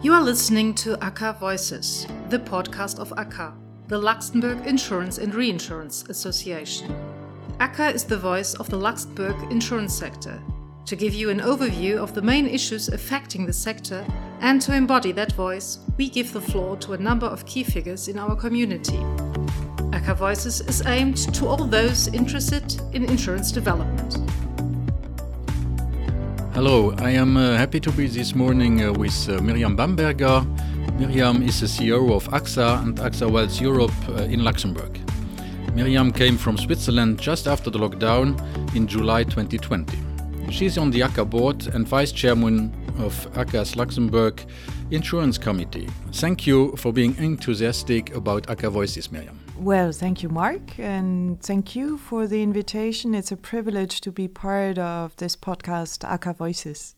You are listening to ACA Voices, the podcast of ACA, the Luxembourg Insurance and Reinsurance Association. ACA is the voice of the Luxembourg insurance sector, to give you an overview of the main issues affecting the sector and to embody that voice, we give the floor to a number of key figures in our community. ACA Voices is aimed to all those interested in insurance development. Hello, I am uh, happy to be this morning uh, with uh, Miriam Bamberger. Miriam is the CEO of AXA and AXA Wealth Europe uh, in Luxembourg. Miriam came from Switzerland just after the lockdown in July 2020. She's on the ACA board and vice chairman of ACA's Luxembourg Insurance Committee. Thank you for being enthusiastic about ACA Voices, Miriam. Well, thank you, Mark, and thank you for the invitation. It's a privilege to be part of this podcast, ACA Voices.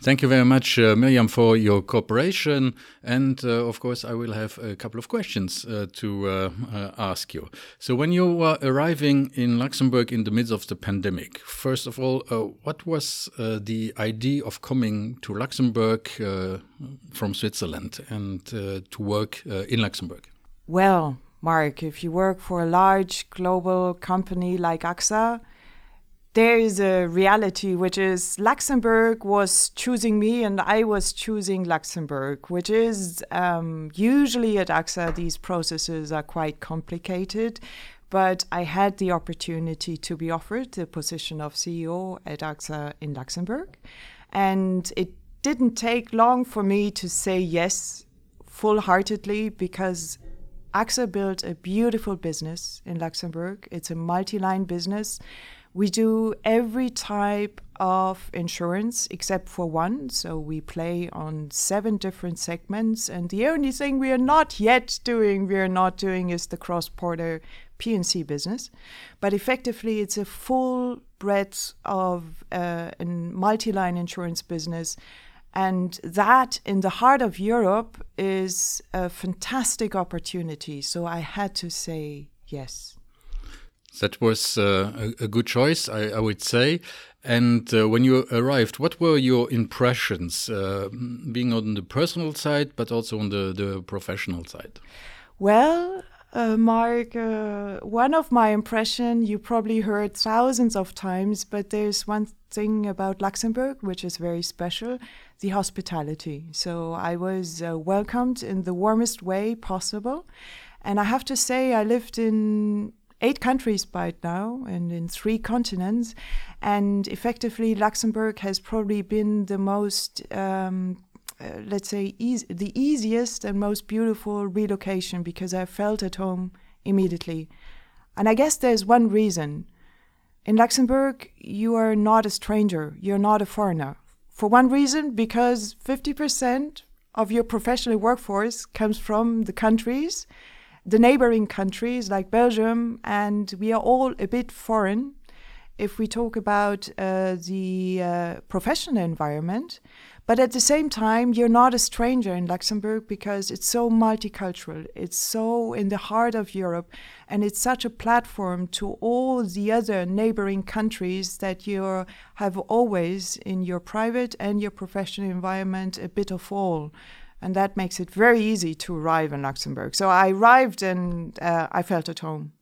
Thank you very much, uh, Miriam, for your cooperation. And uh, of course, I will have a couple of questions uh, to uh, uh, ask you. So, when you were arriving in Luxembourg in the midst of the pandemic, first of all, uh, what was the idea of coming to Luxembourg from Switzerland and to work in Luxembourg? Well, Mark, if you work for a large global company like AXA, there is a reality which is Luxembourg was choosing me and I was choosing Luxembourg, which is um, usually at AXA, these processes are quite complicated. But I had the opportunity to be offered the position of CEO at AXA in Luxembourg. And it didn't take long for me to say yes full heartedly because AXA built a beautiful business in Luxembourg. It's a multi line business. We do every type of insurance except for one. So we play on seven different segments. And the only thing we are not yet doing, we are not doing is the cross border P&C business. But effectively, it's a full breadth of uh, a multi line insurance business and that in the heart of Europe is a fantastic opportunity. So I had to say yes. That was uh, a, a, good choice, I, I would say. And uh, when you arrived, what were your impressions, uh, being on the personal side, but also on the, the professional side? Well, uh, Mark, uh, one of my impression you probably heard thousands of times, but there's one thing about Luxembourg which is very special: the hospitality. So I was uh, welcomed in the warmest way possible, and I have to say I lived in eight countries by now and in three continents, and effectively Luxembourg has probably been the most um, uh, let's say, the easiest and most beautiful relocation because I felt at home immediately. And I guess there's one reason. In Luxembourg, you are not a stranger, you're not a foreigner. For one reason, because 50% of your professional workforce comes from the countries, the neighboring countries like Belgium, and we are all a bit foreign if we talk about uh, the uh, professional environment. But at the same time, you're not a stranger in Luxembourg because it's so multicultural. It's so in the heart of Europe. And it's such a platform to all the other neighboring countries that you have always in your private and your professional environment a bit of all. And that makes it very easy to arrive in Luxembourg. So I arrived and uh, I felt at home.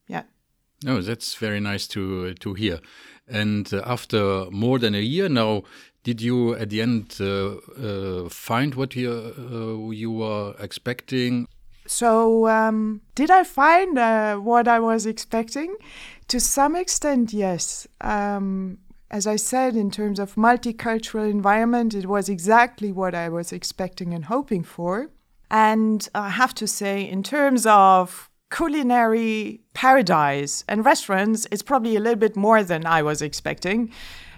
No, that's very nice to to hear. And uh, after more than a year now, did you at the end uh, uh, find what you uh, you were expecting? So, um, did I find uh, what I was expecting? To some extent, yes. Um, as I said, in terms of multicultural environment, it was exactly what I was expecting and hoping for. And I have to say, in terms of culinary paradise and restaurants, it's probably a little bit more than I was expecting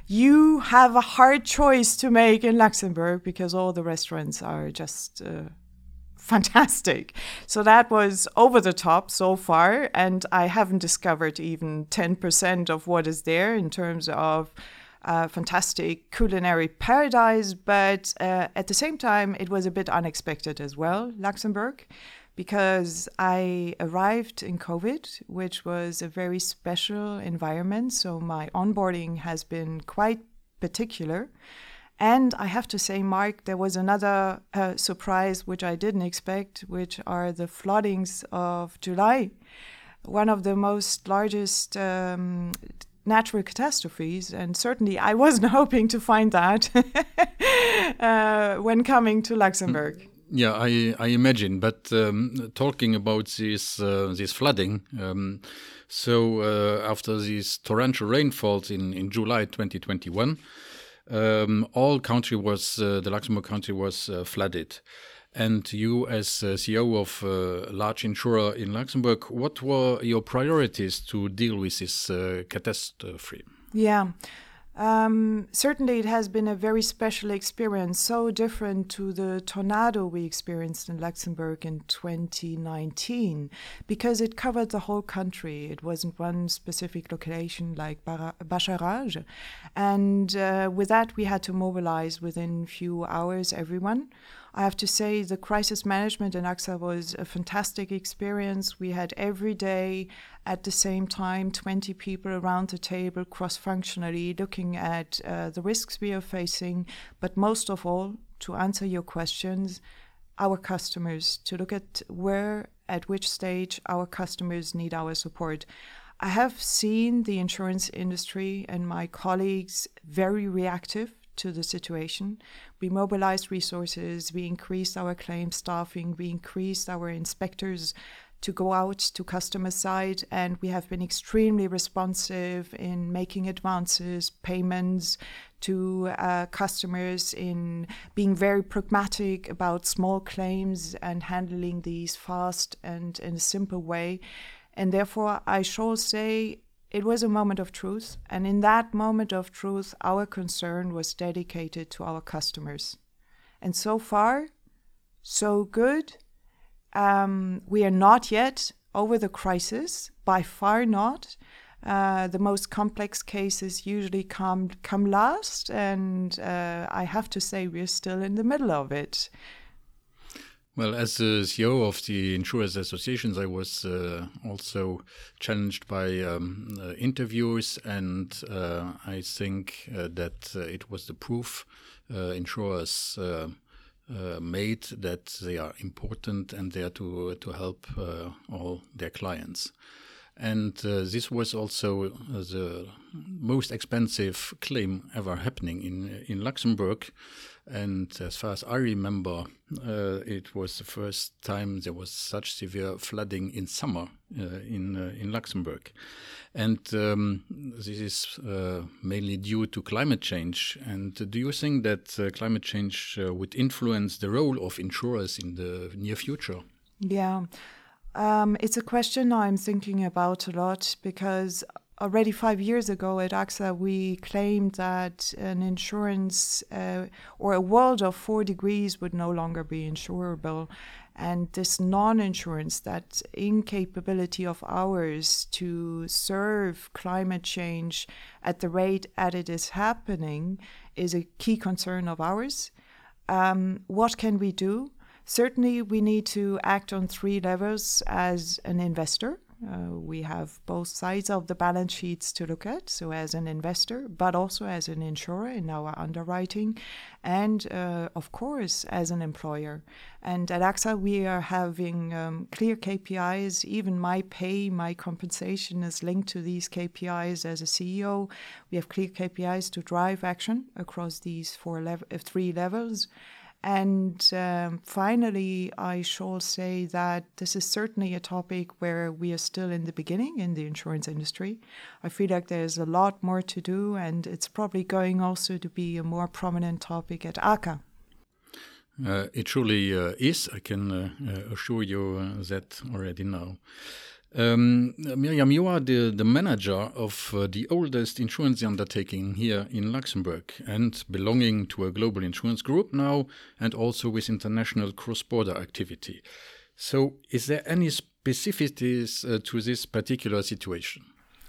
you have a hard choice to make in Luxembourg because all the restaurants are just uh, fantastic. So that was over the top so far, and I haven't discovered even 10% of what is there in terms of uh, fantastic culinary paradise, but uh, at the same time, it was a bit unexpected as well, Luxembourg because I arrived in COVID, which was a very special environment. So my onboarding has been quite particular. And I have to say, Mark, there was another uh, surprise which I didn't expect, which are the floodings of July. One of the most largest um, natural catastrophes, and certainly I wasn't hoping to find that uh, when coming to Luxembourg. Yeah, I, I imagine. But um, talking about this uh, this flooding, um, so uh, after these torrential rainfalls in, in July 2021, um, all country was uh, the Luxembourg country was uh, flooded. And you, as CEO of a large insurer in Luxembourg, what were your priorities to deal with this uh, catastrophe? Yeah. Um, certainly, it has been a very special experience, so different to the tornado we experienced in Luxembourg in 2019, because it covered the whole country. It wasn't one specific location like Bascharage. And uh, with that, we had to mobilize within few hours everyone. I have to say the crisis management in AXA was a fantastic experience. We had every day at the same time 20 people around the table cross functionally looking at uh, the risks we are facing, but most of all, to answer your questions, our customers, to look at where, at which stage our customers need our support. I have seen the insurance industry and my colleagues very reactive to the situation. We mobilized resources, we increased our claim staffing, we increased our inspectors to go out to customer side, and we have been extremely responsive in making advances, payments to uh, customers, in being very pragmatic about small claims and handling these fast and in a simple way. And therefore, I shall say it was a moment of truth, and in that moment of truth, our concern was dedicated to our customers. And so far, so good. Um, we are not yet over the crisis, by far not. Uh, the most complex cases usually come come last, and uh, I have to say we're still in the middle of it. Well, as the CEO of the Insurers Associations, I was uh, also challenged by um, uh, interviews, and uh, I think uh, that uh, it was the proof uh, insurers made that they are important and there to to help all their clients. And this was also the most expensive claim ever happening in in Luxembourg. And as far as I remember, uh, it was the first time there was such severe flooding in summer uh, in uh, in Luxembourg, and um, this is uh, mainly due to climate change. And do you think that uh, climate change uh, would influence the role of insurers in the near future? Yeah. Um, it's a question I'm thinking about a lot because already five years ago at AXA, we claimed that an insurance uh, or a world of four degrees would no longer be insurable. And this non insurance, that incapability of ours to serve climate change at the rate at it is happening, is a key concern of ours. Um, what can we do? Certainly, we need to act on three levels as an investor. Uh, we have both sides of the balance sheets to look at, so as an investor, but also as an insurer in our underwriting, and uh, of course as an employer. And at AXA, we are having um, clear KPIs. Even my pay, my compensation is linked to these KPIs as a CEO. We have clear KPIs to drive action across these four uh, three levels. And um, finally, I shall say that this is certainly a topic where we are still in the beginning in the insurance industry. I feel like there's a lot more to do, and it's probably going also to be a more prominent topic at ACA. Uh, it truly uh, is. I can uh, uh assure you uh, that already now. Um, Miriam, you are the, the manager of uh, the oldest insurance undertaking here in Luxembourg and belonging to a global insurance group now and also with international cross border activity. So, is there any specificities uh, to this particular situation?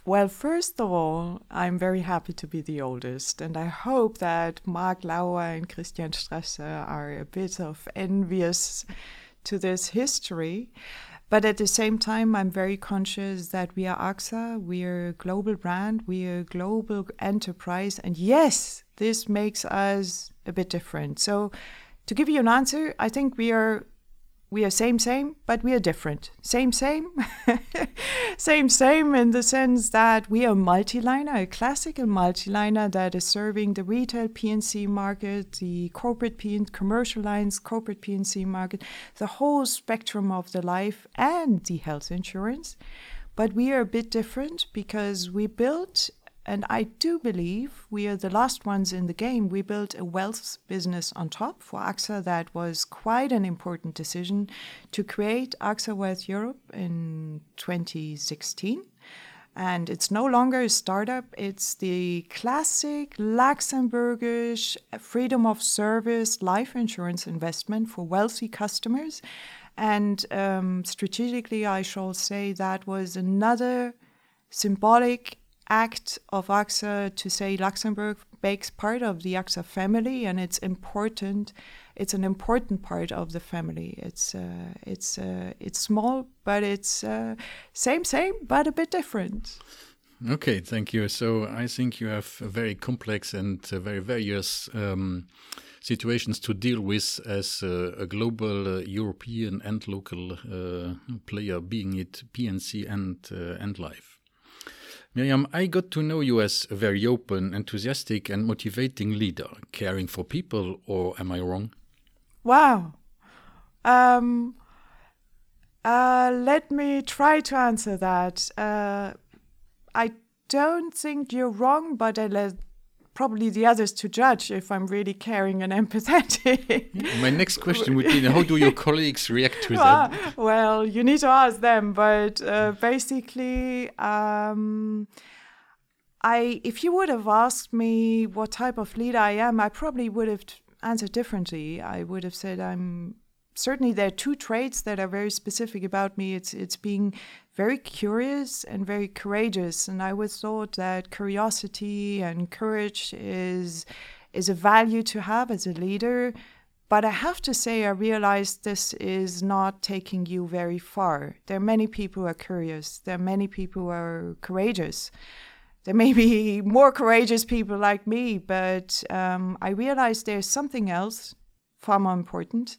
Well, first of all, I'm very happy to be the oldest, and I hope that Marc Lauer and Christian Strasser are a bit of envious to this history. But at the same time, I'm very conscious that we are AXA, we are a global brand, we are a global enterprise. And yes, this makes us a bit different. So, to give you an answer, I think we are we are same same but we are different. Same same same same in the sense that we are multi-liner a classical multi-liner that is serving the retail P&C market the corporate P and commercial lines corporate P&C market the whole spectrum of the life and the health insurance. But we are a bit different because we built and I do believe we are the last ones in the game. We built a wealth business on top for AXA that was quite an important decision to create AXA Wealth Europe in 2016. And it's no longer a startup, it's the classic Luxembourgish freedom of service life insurance investment for wealthy customers. And um, strategically, I shall say that was another symbolic act of AXA to say Luxembourg makes part of the AXA family and it's important. It's an important part of the family. It's uh, it's uh, it's small, but it's uh, same same, but a bit different. Okay, thank you. So I think you have very complex and uh, very various. Um, situations to deal with as a global uh, European and local uh, player, being it P&C and uh, and life. Miriam, I got to know you as a very open, enthusiastic, and motivating leader, caring for people, or am I wrong? Wow. Um, uh, let me try to answer that. Uh, I don't think you're wrong, but I let probably the others to judge if I'm really caring and empathetic. My next question would be how do your colleagues react to that? Well, you need to ask them, but uh, basically, um, I if you would have asked me what type of leader I am, I probably would have answered differently. I would have said I'm certainly there are two traits that are very specific about me. It's it's being very curious and very courageous, and I always thought that curiosity and courage is is a value to have as a leader. But I have to say, I realized this is not taking you very far. There are many people who are curious. There are many people who are courageous. There may be more courageous people like me, but um, I realized there's something else far more important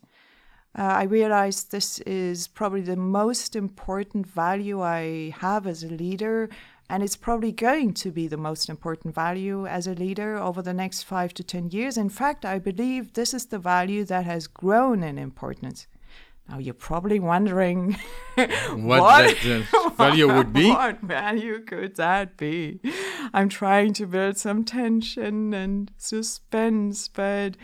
uh, I realized this is probably the most important value I have as a leader, and it's probably going to be the most important value as a leader over the next five to 10 years. In fact, I believe this is the value that has grown in importance. Now you're probably wondering what, what that value would be. What value could that be? I'm trying to build some tension and suspense, but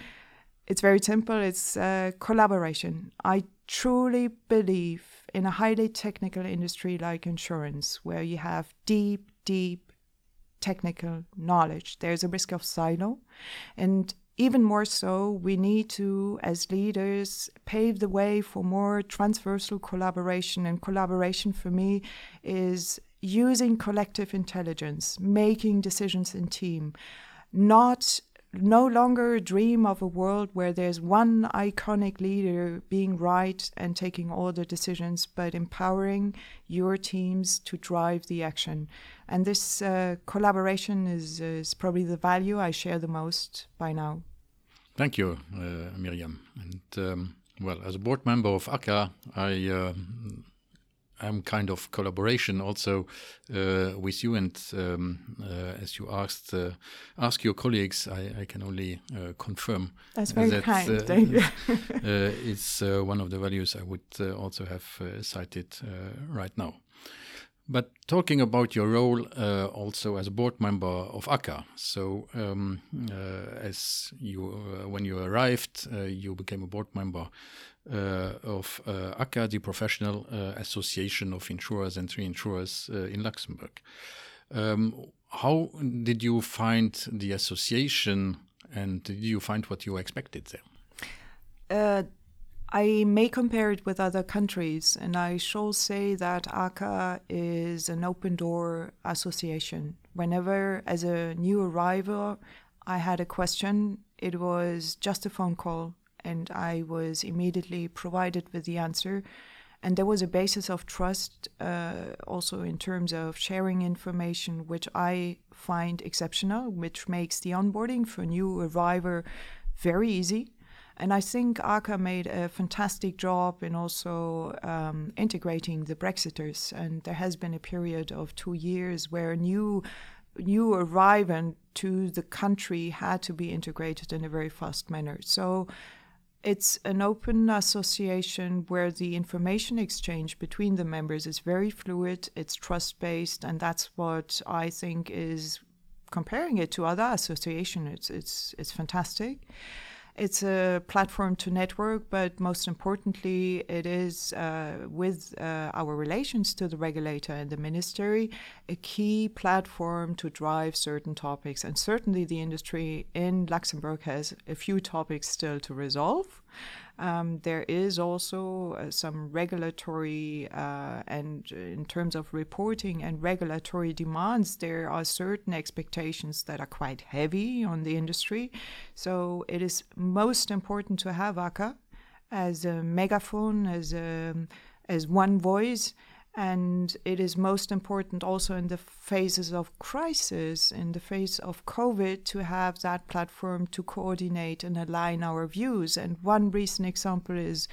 it's very simple. It's uh, collaboration. I truly believe in a highly technical industry like insurance, where you have deep, deep technical knowledge. There's a risk of silo. And even more so, we need to, as leaders, pave the way for more transversal collaboration. And collaboration for me is using collective intelligence, making decisions in team, not no longer a dream of a world where there's one iconic leader being right and taking all the decisions, but empowering your teams to drive the action. And this uh, collaboration is, is probably the value I share the most by now. Thank you, uh, Miriam. And um, well, as a board member of ACA, I uh, am kind of collaboration also uh, with you. And um, uh, as you asked, uh, ask your colleagues, I, I can only uh, confirm. That's very that, kind. Uh, Thank you. it's one of the values I would also have cited right now. But talking about your role uh, also as a board member of ACA, so um, uh, as you, uh, when you arrived, you became a board member uh, of uh, ACA, the Professional uh, Association of Insurers and Reinsurers in Luxembourg. Um, how did you find the association and did you find what you expected there? I may compare it with other countries, and I shall say that ACA is an open door association. Whenever, as a new arrival, I had a question, it was just a phone call and I was immediately provided with the answer. And there was a basis of trust uh, also in terms of sharing information, which I find exceptional, which makes the onboarding for new arriver very easy. And I think ACA made a fantastic job in also um, integrating the Brexiters. And there has been a period of two years where new new arrivant to the country had to be integrated in a very fast manner. So it's an open association where the information exchange between the members is very fluid, it's trust based, and that's what I think is comparing it to other associations. It's it's it's fantastic. It's a platform to network, but most importantly, it is uh, with uh, our relations to the regulator and the ministry a key platform to drive certain topics. And certainly, the industry in Luxembourg has a few topics still to resolve. Um, there is also uh, some regulatory uh, and in terms of reporting and regulatory demands, there are certain expectations that are quite heavy on the industry. So it is most important to have ACA as a megaphone, as a, as one voice and it is most important also in the phases of crisis, in the phase of COVID, to have that platform to coordinate and align our views. And one recent example is,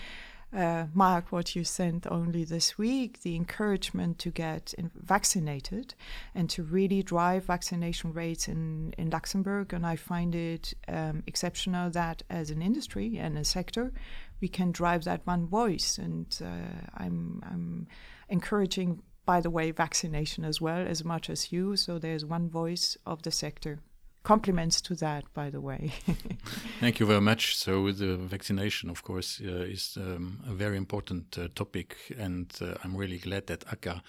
uh, Mark, what you sent only this week the encouragement to get vaccinated and to really drive vaccination rates in, in Luxembourg. And I find it um, exceptional that as an industry and a sector, we can drive that one voice. And uh, I'm, I'm encouraging, by the way, vaccination as well, as much as you. So there's one voice of the sector. Compliments to that, by the way. Thank you very much. So the vaccination, of course, uh, is um, a very important uh, topic, and uh, I'm really glad that ACA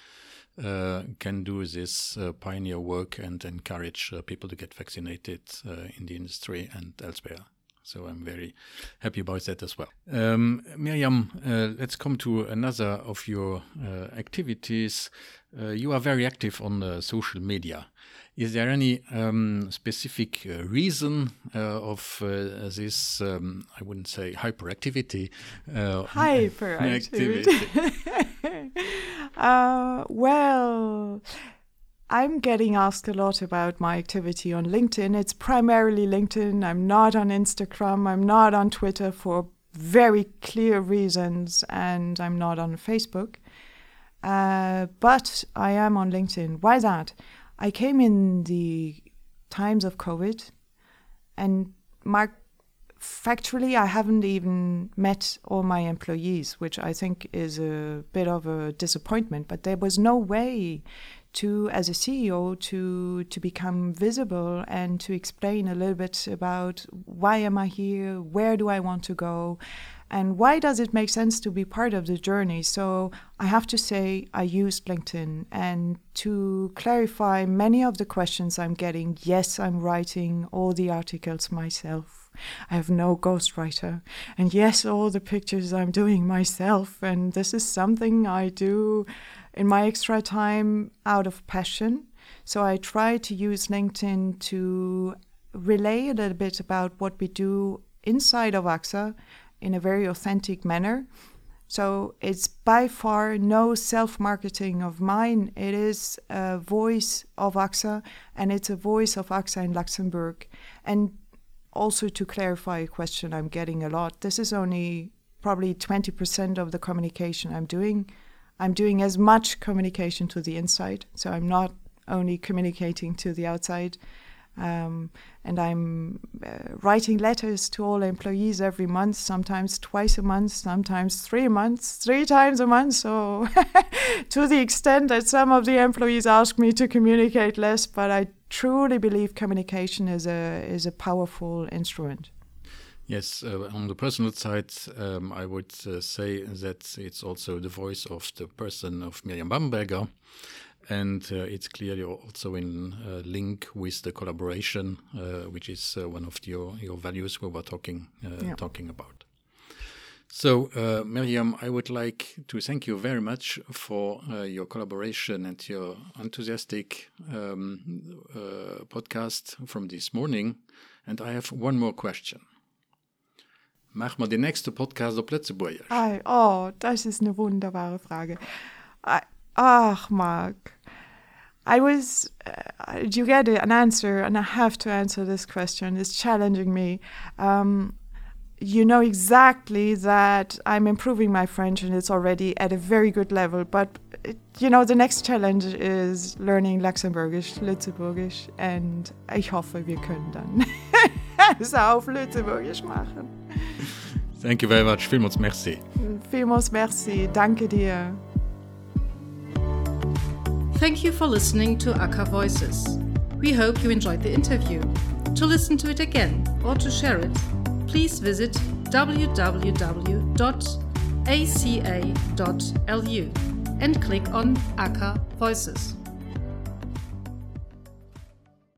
uh, can do this uh, pioneer work and encourage uh, people to get vaccinated in the industry and elsewhere. So I'm very happy about that as well. Um, Miriam, uh, let's come to another of your uh, activities. Uh, you are very active on uh, social media. Is there any um, specific uh, reason uh, of this, um, I wouldn't say hyperactivity? hyperactivity. well, I'm getting asked a lot about my activity on LinkedIn. It's primarily LinkedIn. I'm not on Instagram. I'm not on Twitter for very clear reasons, and I'm not on Facebook. Uh, but I am on LinkedIn. Why that? I came in the times of COVID, and Mark, factually, I haven't even met all my employees, which I think is a bit of a disappointment. But there was no way to as a CEO to to become visible and to explain a little bit about why am I here, where do I want to go, and why does it make sense to be part of the journey. So I have to say I used LinkedIn and to clarify many of the questions I'm getting. Yes, I'm writing all the articles myself. I have no ghostwriter. And yes, all the pictures I'm doing myself. And this is something I do in my extra time out of passion. So I try to use LinkedIn to relay a little bit about what we do inside of AXA in a very authentic manner. So it's by far no self marketing of mine. It is a voice of AXA and it's a voice of AXA in Luxembourg. And also to clarify a question I'm getting a lot, this is only probably 20% of the communication I'm doing. I'm doing as much communication to the inside, so I'm not only communicating to the outside. Um, and I'm uh, writing letters to all employees every month, sometimes twice a month, sometimes three months, three times a month. So, to the extent that some of the employees ask me to communicate less, but I truly believe communication is a is a powerful instrument. Yes, uh, on the personal side, um, I would uh, say that it's also the voice of the person of Miriam Bamberger, and uh, it's clearly also in uh, link with the collaboration, uh, which is uh, one of your, your values we were talking yeah. talking about. So, Miriam, I would like to thank you very much for your collaboration and your enthusiastic um, podcast from this morning. And I have one more question. Mach mal den nächsten Podcast auf Lützeburg. Ei, oh, das ist eine wunderbare Frage. Ach, Mark. I was, uh, you get an answer, and I have to answer this question. It's challenging me. Um, you know exactly that I'm improving my French and it's already at a very good level. But, it, you know, the next challenge is learning Luxembourgisch, Lützeburgisch. And ich hoffe, wir können dann es auf Lützeburgisch machen. Thank you very much. Vielmals merci. Vielmals merci. Danke dir. Thank you for listening to ACA Voices. We hope you enjoyed the interview. To listen to it again or to share it, please visit www.aca.lu and click on ACA Voices.